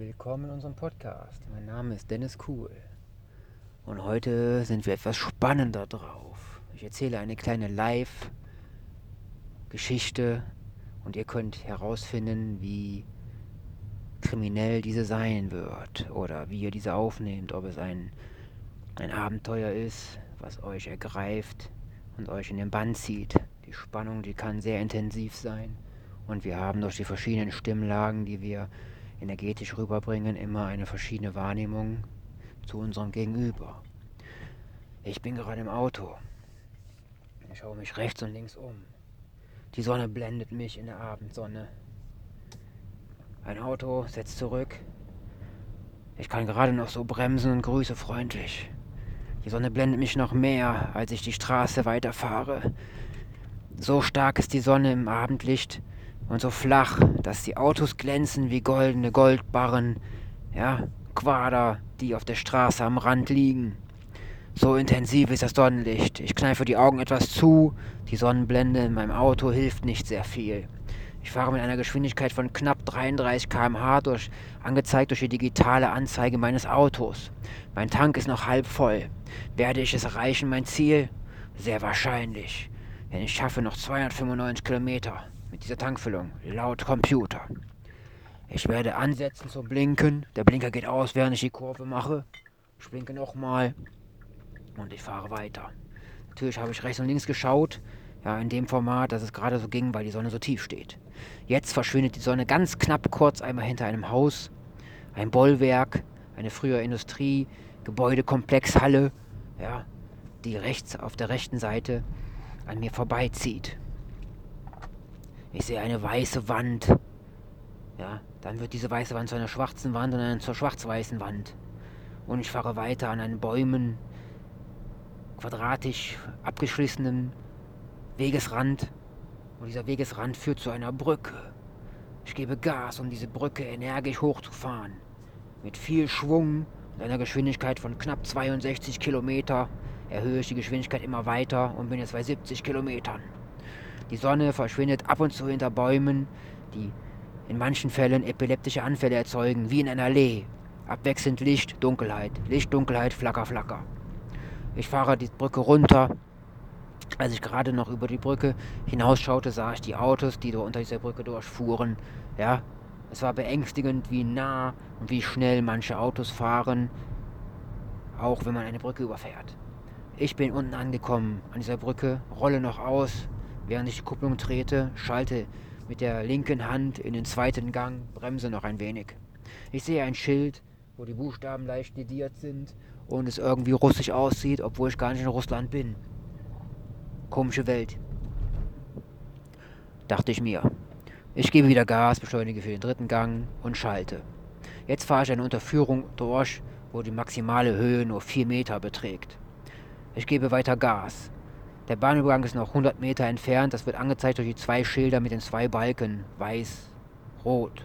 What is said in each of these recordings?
Willkommen in unserem Podcast. Mein Name ist Dennis Kuhl. Und heute sind wir etwas spannender drauf. Ich erzähle eine kleine Live-Geschichte und ihr könnt herausfinden, wie kriminell diese sein wird oder wie ihr diese aufnehmt, ob es ein, ein Abenteuer ist, was euch ergreift und euch in den Bann zieht. Die Spannung, die kann sehr intensiv sein und wir haben durch die verschiedenen Stimmlagen, die wir energetisch rüberbringen, immer eine verschiedene Wahrnehmung zu unserem Gegenüber. Ich bin gerade im Auto. Ich schaue mich rechts und links um. Die Sonne blendet mich in der Abendsonne. Ein Auto setzt zurück. Ich kann gerade noch so bremsen und grüße freundlich. Die Sonne blendet mich noch mehr, als ich die Straße weiterfahre. So stark ist die Sonne im Abendlicht und so flach, dass die Autos glänzen wie goldene Goldbarren, ja, Quader, die auf der Straße am Rand liegen. So intensiv ist das Sonnenlicht. Ich kneife die Augen etwas zu. Die Sonnenblende in meinem Auto hilft nicht sehr viel. Ich fahre mit einer Geschwindigkeit von knapp 33 km/h durch, angezeigt durch die digitale Anzeige meines Autos. Mein Tank ist noch halb voll. Werde ich es erreichen, mein Ziel? Sehr wahrscheinlich. Denn ich schaffe noch 295 Kilometer mit dieser Tankfüllung, laut Computer. Ich werde ansetzen zum Blinken. Der Blinker geht aus, während ich die Kurve mache. Ich blinke nochmal und ich fahre weiter. Natürlich habe ich rechts und links geschaut, ja, in dem Format, dass es gerade so ging, weil die Sonne so tief steht. Jetzt verschwindet die Sonne ganz knapp kurz einmal hinter einem Haus, ein Bollwerk, eine frühere Industrie, Gebäudekomplexhalle, ja, die rechts auf der rechten Seite an mir vorbeizieht. Ich sehe eine weiße Wand. Ja, dann wird diese weiße Wand zu einer schwarzen Wand und dann zur schwarz-weißen Wand. Und ich fahre weiter an einen Bäumen, quadratisch abgeschlissenen Wegesrand. Und dieser Wegesrand führt zu einer Brücke. Ich gebe Gas, um diese Brücke energisch hochzufahren. Mit viel Schwung und einer Geschwindigkeit von knapp 62 Kilometer erhöhe ich die Geschwindigkeit immer weiter und bin jetzt bei 70 Kilometern. Die Sonne verschwindet ab und zu hinter Bäumen, die in manchen Fällen epileptische Anfälle erzeugen, wie in einer Allee. Abwechselnd Licht, Dunkelheit, Licht, Dunkelheit, Flacker, Flacker. Ich fahre die Brücke runter. Als ich gerade noch über die Brücke hinausschaute, sah ich die Autos, die unter dieser Brücke durchfuhren. Ja, es war beängstigend, wie nah und wie schnell manche Autos fahren, auch wenn man eine Brücke überfährt. Ich bin unten angekommen an dieser Brücke, rolle noch aus, Während ich die Kupplung trete, schalte mit der linken Hand in den zweiten Gang, bremse noch ein wenig. Ich sehe ein Schild, wo die Buchstaben leicht lediert sind und es irgendwie russisch aussieht, obwohl ich gar nicht in Russland bin. Komische Welt. Dachte ich mir. Ich gebe wieder Gas, beschleunige für den dritten Gang und schalte. Jetzt fahre ich eine Unterführung durch, wo die maximale Höhe nur 4 Meter beträgt. Ich gebe weiter Gas. Der Bahnübergang ist noch 100 Meter entfernt. Das wird angezeigt durch die zwei Schilder mit den zwei Balken. Weiß, rot.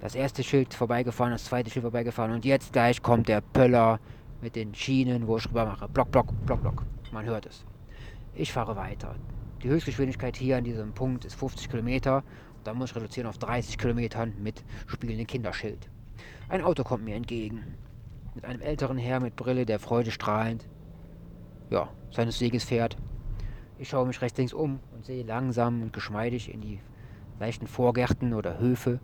Das erste Schild vorbeigefahren, das zweite Schild vorbeigefahren. Und jetzt gleich kommt der Pöller mit den Schienen, wo ich rüber mache. Block, Block, Block, Block. Man hört es. Ich fahre weiter. Die Höchstgeschwindigkeit hier an diesem Punkt ist 50 Kilometer. Da muss ich reduzieren auf 30 Kilometern mit spielendem Kinderschild. Ein Auto kommt mir entgegen. Mit einem älteren Herr mit Brille, der freudestrahlend ja, seines Weges fährt. Ich schaue mich rechts links um und sehe langsam und geschmeidig in die leichten Vorgärten oder Höfe.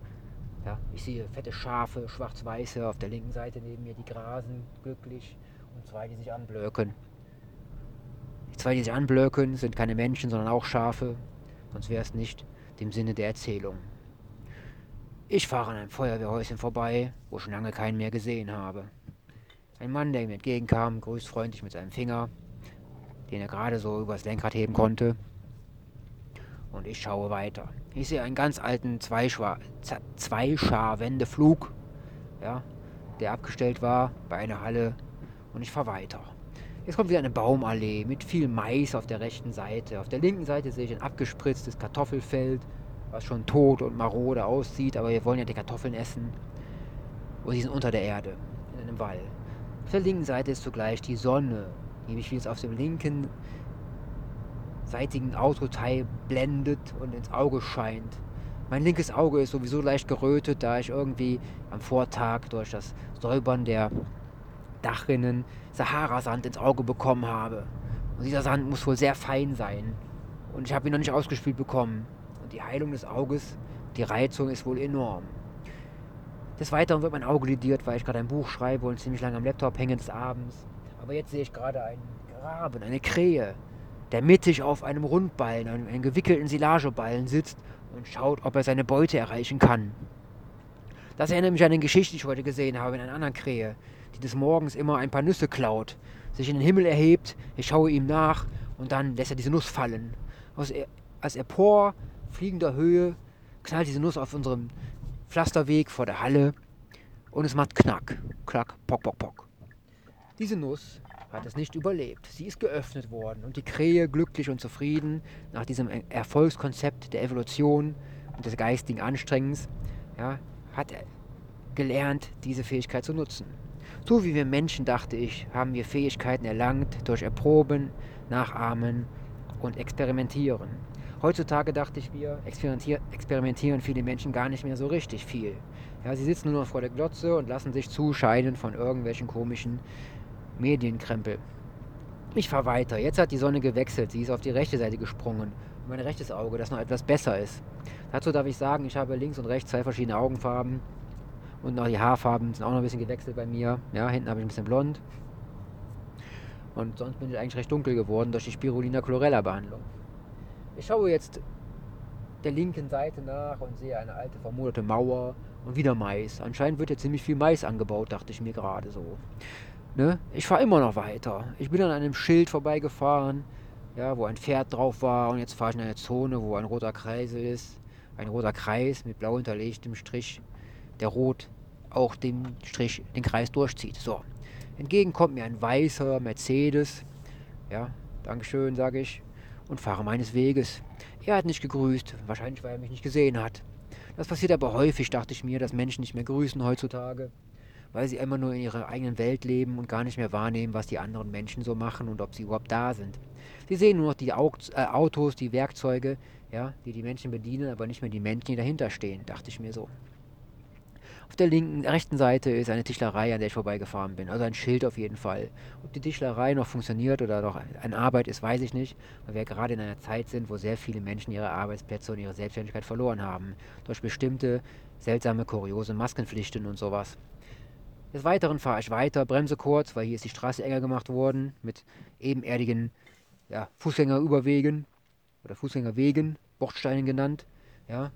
Ja, ich sehe fette Schafe, schwarz-weiße auf der linken Seite neben mir, die grasen glücklich und zwei, die sich anblöken. Die zwei, die sich anblöken, sind keine Menschen, sondern auch Schafe, sonst wäre es nicht dem Sinne der Erzählung. Ich fahre an einem Feuerwehrhäuschen vorbei, wo schon lange keinen mehr gesehen habe. Ein Mann, der mir entgegenkam, grüßt freundlich mit seinem Finger den er gerade so übers Lenkrad heben konnte. Und ich schaue weiter. Ich sehe einen ganz alten Zweischarwendeflug, ja, der abgestellt war bei einer Halle. Und ich fahre weiter. Jetzt kommt wieder eine Baumallee mit viel Mais auf der rechten Seite. Auf der linken Seite sehe ich ein abgespritztes Kartoffelfeld, was schon tot und marode aussieht, aber wir wollen ja die Kartoffeln essen. Und sie sind unter der Erde, in einem Wall. Auf der linken Seite ist zugleich die Sonne die mich jetzt auf dem linken seitigen Autoteil blendet und ins Auge scheint. Mein linkes Auge ist sowieso leicht gerötet, da ich irgendwie am Vortag durch das Säubern der Dachrinnen Sahara-Sand ins Auge bekommen habe. Und dieser Sand muss wohl sehr fein sein. Und ich habe ihn noch nicht ausgespielt bekommen. Und die Heilung des Auges, die Reizung ist wohl enorm. Des Weiteren wird mein Auge lidiert, weil ich gerade ein Buch schreibe und ziemlich lange am Laptop hänge des Abends. Aber jetzt sehe ich gerade einen Graben, eine Krähe, der mittig auf einem Rundballen, einem, einem gewickelten Silageballen sitzt und schaut, ob er seine Beute erreichen kann. Das erinnert mich an eine Geschichte, die ich heute gesehen habe in einer anderen Krähe, die des Morgens immer ein paar Nüsse klaut, sich in den Himmel erhebt, ich schaue ihm nach und dann lässt er diese Nuss fallen. Aus, als empor fliegender Höhe knallt diese Nuss auf unserem Pflasterweg vor der Halle und es macht Knack, Klack, Pock, Pock, Pock. Diese Nuss hat es nicht überlebt. Sie ist geöffnet worden und die Krähe, glücklich und zufrieden, nach diesem Erfolgskonzept der Evolution und des geistigen Anstrengens, ja, hat gelernt, diese Fähigkeit zu nutzen. So wie wir Menschen, dachte ich, haben wir Fähigkeiten erlangt durch Erproben, Nachahmen und Experimentieren. Heutzutage dachte ich, wir experimentieren viele Menschen gar nicht mehr so richtig viel. Ja, sie sitzen nur noch vor der Glotze und lassen sich zuscheiden von irgendwelchen komischen Medienkrempel. Ich fahre weiter. Jetzt hat die Sonne gewechselt. Sie ist auf die rechte Seite gesprungen. Mein rechtes Auge, das noch etwas besser ist. Dazu darf ich sagen, ich habe links und rechts zwei verschiedene Augenfarben. Und auch die Haarfarben sind auch noch ein bisschen gewechselt bei mir. Ja, hinten habe ich ein bisschen blond. Und sonst bin ich eigentlich recht dunkel geworden durch die Spirulina chlorella Behandlung. Ich schaue jetzt der linken Seite nach und sehe eine alte vermoderte Mauer und wieder Mais. Anscheinend wird hier ziemlich viel Mais angebaut, dachte ich mir gerade so. Ne? Ich fahre immer noch weiter. Ich bin an einem Schild vorbeigefahren, ja, wo ein Pferd drauf war und jetzt fahre ich in eine Zone, wo ein roter Kreis ist. Ein roter Kreis mit blau hinterlegtem Strich, der rot auch den Strich, den Kreis durchzieht. So. Entgegen kommt mir ein weißer Mercedes. Ja, Dankeschön, sage ich. Und fahre meines Weges. Er hat nicht gegrüßt, wahrscheinlich weil er mich nicht gesehen hat. Das passiert aber häufig, dachte ich mir, dass Menschen nicht mehr grüßen heutzutage weil sie immer nur in ihrer eigenen Welt leben und gar nicht mehr wahrnehmen, was die anderen Menschen so machen und ob sie überhaupt da sind. Sie sehen nur noch die äh, Autos, die Werkzeuge, ja, die die Menschen bedienen, aber nicht mehr die Menschen, die dahinter stehen, dachte ich mir so. Auf der linken, rechten Seite ist eine Tischlerei, an der ich vorbeigefahren bin. Also ein Schild auf jeden Fall. Ob die Tischlerei noch funktioniert oder noch eine Arbeit ist, weiß ich nicht. Weil wir gerade in einer Zeit sind, wo sehr viele Menschen ihre Arbeitsplätze und ihre Selbstständigkeit verloren haben. Durch bestimmte seltsame, kuriose Maskenpflichten und sowas. Des Weiteren fahre ich weiter, bremse kurz, weil hier ist die Straße enger gemacht worden mit ebenerdigen ja, Fußgängerüberwegen oder Fußgängerwegen, Bordsteinen genannt, ja,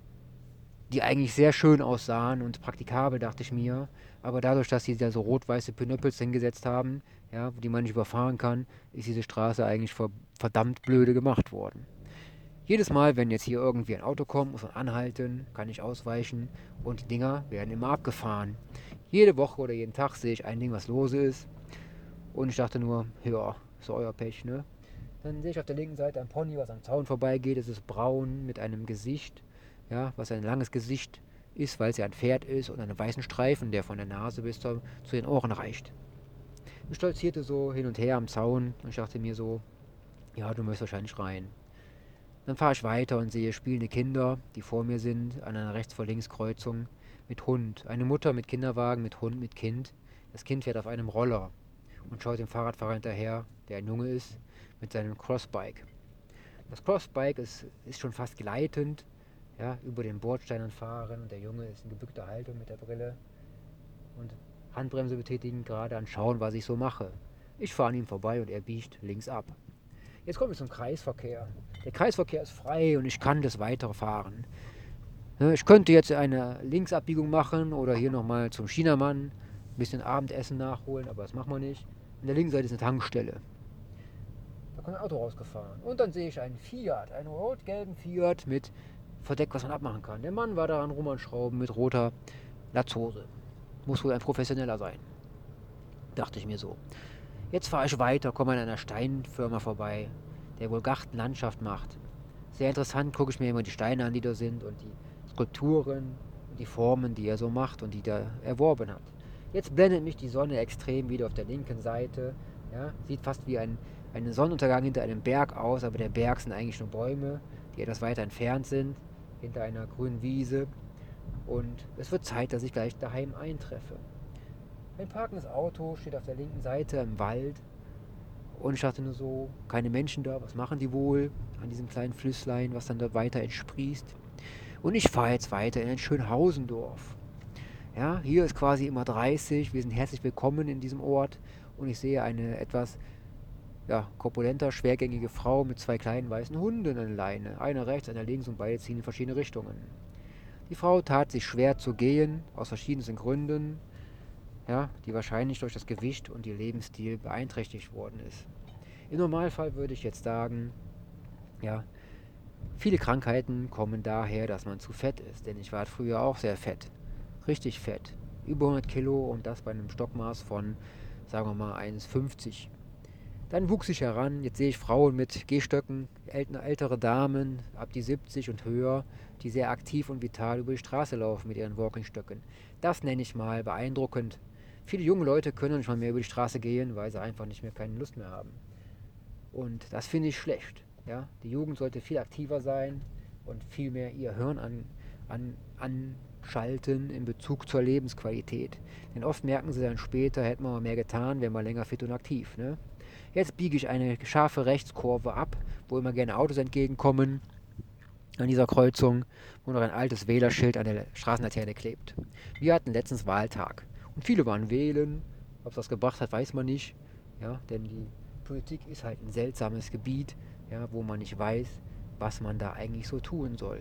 die eigentlich sehr schön aussahen und praktikabel, dachte ich mir. Aber dadurch, dass sie da so rot-weiße Pinöppels hingesetzt haben, ja, die man nicht überfahren kann, ist diese Straße eigentlich verdammt blöde gemacht worden. Jedes Mal, wenn jetzt hier irgendwie ein Auto kommt, muss man anhalten, kann ich ausweichen und die Dinger werden immer abgefahren. Jede Woche oder jeden Tag sehe ich ein Ding, was lose ist. Und ich dachte nur, ja, ist euer Pech, ne? Dann sehe ich auf der linken Seite ein Pony, was am Zaun vorbeigeht. Es ist braun mit einem Gesicht, ja, was ein langes Gesicht ist, weil es ja ein Pferd ist und einen weißen Streifen, der von der Nase bis zu, den Ohren reicht. Ich stolzierte so hin und her am Zaun und ich dachte mir so, ja, du möchtest wahrscheinlich rein. Dann fahre ich weiter und sehe spielende Kinder, die vor mir sind, an einer Rechts-vor-Links-Kreuzung mit Hund. Eine Mutter mit Kinderwagen, mit Hund, mit Kind. Das Kind fährt auf einem Roller und schaut dem Fahrradfahrer hinterher, der ein Junge ist, mit seinem Crossbike. Das Crossbike ist, ist schon fast gleitend, ja, über den Bordsteinen fahren und der Junge ist in gebückter Haltung mit der Brille und Handbremse betätigen, gerade anschauen, was ich so mache. Ich fahre an ihm vorbei und er biegt links ab. Jetzt kommen wir zum Kreisverkehr. Der Kreisverkehr ist frei und ich kann das weiterfahren. Ne, ich könnte jetzt eine Linksabbiegung machen oder hier nochmal zum Chinamann ein bisschen Abendessen nachholen, aber das machen wir nicht. An der linken Seite ist eine Tankstelle. Da kommt ein Auto rausgefahren. Und dann sehe ich einen Fiat, einen rot-gelben Fiat mit Verdeck, was man abmachen kann. Der Mann war daran rum an Schrauben mit roter Latzhose. Muss wohl ein Professioneller sein. Dachte ich mir so. Jetzt fahre ich weiter, komme an einer Steinfirma vorbei, der wohl Gartenlandschaft macht. Sehr interessant, gucke ich mir immer die Steine an, die da sind und die Skulpturen, die Formen, die er so macht und die er erworben hat. Jetzt blendet mich die Sonne extrem wieder auf der linken Seite. Ja, sieht fast wie ein, ein Sonnenuntergang hinter einem Berg aus, aber der Berg sind eigentlich nur Bäume, die etwas weiter entfernt sind. hinter einer grünen Wiese. Und es wird Zeit, dass ich gleich daheim eintreffe. Ein parkendes Auto steht auf der linken Seite im Wald. Und ich dachte nur so, keine Menschen da, was machen die wohl an diesem kleinen Flüsslein, was dann dort weiter entsprießt. Und ich fahre jetzt weiter in ein Schönhausendorf. Ja, hier ist quasi immer 30, wir sind herzlich willkommen in diesem Ort und ich sehe eine etwas ja, korpulenter, schwergängige Frau mit zwei kleinen weißen Hunden an der Leine. Einer rechts, einer links und beide ziehen in verschiedene Richtungen. Die Frau tat sich schwer zu gehen, aus verschiedensten Gründen ja, die wahrscheinlich durch das Gewicht und ihr Lebensstil beeinträchtigt worden ist. Im Normalfall würde ich jetzt sagen, ja, viele Krankheiten kommen daher, dass man zu fett ist, denn ich war früher auch sehr fett, richtig fett, über 100 Kilo und das bei einem Stockmaß von, sagen wir mal, 1,50. Dann wuchs ich heran, jetzt sehe ich Frauen mit Gehstöcken, ältere Damen ab die 70 und höher, die sehr aktiv und vital über die Straße laufen mit ihren Walkingstöcken. Das nenne ich mal beeindruckend Viele junge Leute können nicht mal mehr über die Straße gehen, weil sie einfach nicht mehr keine Lust mehr haben. Und das finde ich schlecht. Ja? Die Jugend sollte viel aktiver sein und viel mehr ihr Hirn an, an, anschalten in Bezug zur Lebensqualität. Denn oft merken sie dann später, hätten wir mal mehr getan, wären wir länger fit und aktiv. Ne? Jetzt biege ich eine scharfe Rechtskurve ab, wo immer gerne Autos entgegenkommen an dieser Kreuzung, wo noch ein altes Wählerschild an der Straßenlaterne klebt. Wir hatten letztens Wahltag. Und viele waren wählen. Ob es das gebracht hat, weiß man nicht. Ja, denn die Politik ist halt ein seltsames Gebiet, ja, wo man nicht weiß, was man da eigentlich so tun soll.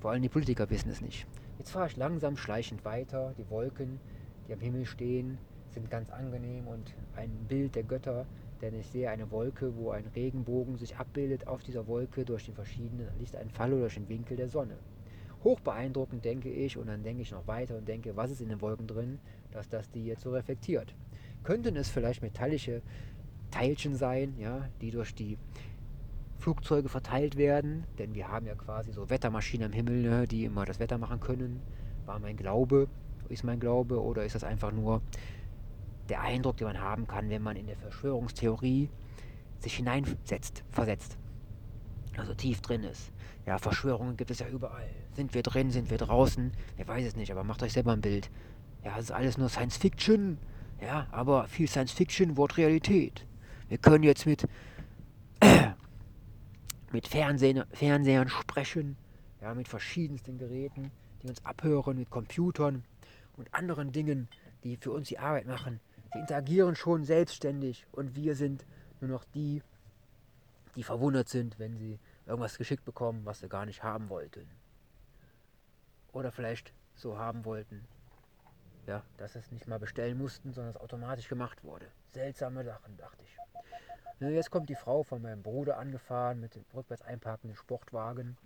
Vor allem die Politiker wissen es nicht. Jetzt fahre ich langsam schleichend weiter. Die Wolken, die am Himmel stehen, sind ganz angenehm und ein Bild der Götter, denn ich sehe eine Wolke, wo ein Regenbogen sich abbildet auf dieser Wolke durch den verschiedenen Lichteinfall oder durch den Winkel der Sonne hoch beeindruckend, denke ich. Und dann denke ich noch weiter und denke, was ist in den Wolken drin, dass das die jetzt so reflektiert. Könnten es vielleicht metallische Teilchen sein, ja, die durch die Flugzeuge verteilt werden, denn wir haben ja quasi so Wettermaschinen am Himmel, ne, die immer das Wetter machen können. War mein Glaube, ist mein Glaube, oder ist das einfach nur der Eindruck, den man haben kann, wenn man in der Verschwörungstheorie sich hineinsetzt, versetzt, also tief drin ist. Ja, Verschwörungen gibt es ja überall. Sind wir drin, sind wir draußen? Wer weiß es nicht, aber macht euch selber ein Bild. Ja, es ist alles nur Science Fiction. Ja, aber viel Science Fiction wird Realität. Wir können jetzt mit, mit Fernsehen, Fernsehern sprechen, ja, mit verschiedensten Geräten, die uns abhören, mit Computern und anderen Dingen, die für uns die Arbeit machen. Sie interagieren schon selbstständig und wir sind nur noch die, die verwundert sind, wenn sie irgendwas geschickt bekommen, was sie gar nicht haben wollten. Oder vielleicht so haben wollten, ja, dass sie es nicht mal bestellen mussten, sondern es automatisch gemacht wurde. Seltsame Sachen, dachte ich. Jetzt kommt die Frau von meinem Bruder angefahren mit dem rückwärts einparkenden Sportwagen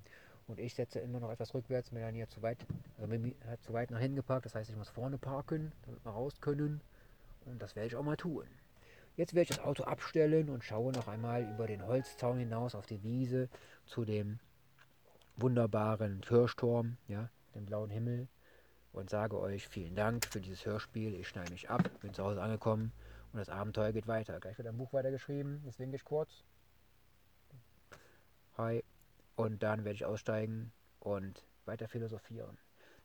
und ich setze immer noch etwas rückwärts. Melanie hat zu weit, hat zu weit nach hinten geparkt, das heißt, ich muss vorne parken, damit wir raus können. Und das werde ich auch mal tun. Jetzt werde ich das Auto abstellen und schaue noch einmal über den Holzzaun hinaus auf die Wiese zu dem wunderbaren Kirchturm, ja, dem blauen Himmel und sage euch vielen Dank für dieses Hörspiel. Ich schneide mich ab, bin zu Hause angekommen und das Abenteuer geht weiter. Gleich wird ein Buch weitergeschrieben, das winke ich kurz. Hi. Und dann werde ich aussteigen und weiter philosophieren.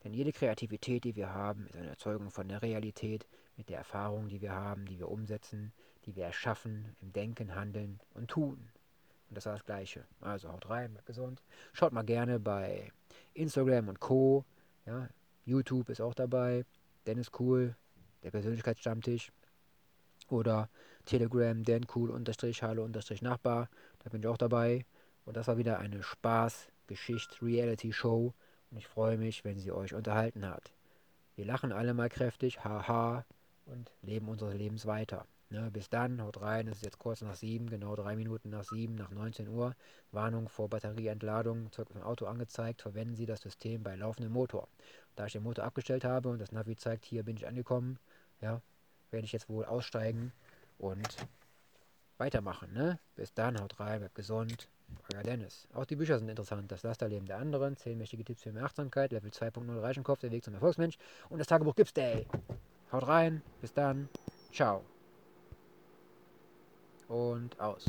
Denn jede Kreativität, die wir haben, ist eine Erzeugung von der Realität, mit der Erfahrung, die wir haben, die wir umsetzen, die wir erschaffen im Denken, Handeln und Tun. Und das ist das Gleiche. Also haut rein, bleibt gesund. Schaut mal gerne bei Instagram und Co. Ja, YouTube ist auch dabei. Dennis Cool, der Persönlichkeitsstammtisch. Oder Telegram, Dan Cool unterstrich Hallo unterstrich Nachbar. Da bin ich auch dabei. Und das war wieder eine Spaß, Geschichte, Reality Show. Und ich freue mich, wenn sie euch unterhalten hat. Wir lachen alle mal kräftig, haha, und leben unsere Lebens weiter. Ne, bis dann, haut rein, es ist jetzt kurz nach sieben, genau drei Minuten nach sieben, nach 19 Uhr. Warnung vor Batterieentladung, zurück im Auto angezeigt, verwenden Sie das System bei laufendem Motor. Da ich den Motor abgestellt habe und das Navi zeigt, hier bin ich angekommen, ja, werde ich jetzt wohl aussteigen und weitermachen. Ne? Bis dann, haut rein, bleibt gesund. Euer Dennis. Auch die Bücher sind interessant. Das Lasterleben der anderen, 10 mächtige Tipps für mehr Achtsamkeit, Level 2.0 Reichenkopf, der Weg zum Erfolgsmensch und das Tagebuch Gips Day. Haut rein, bis dann, ciao. Und aus.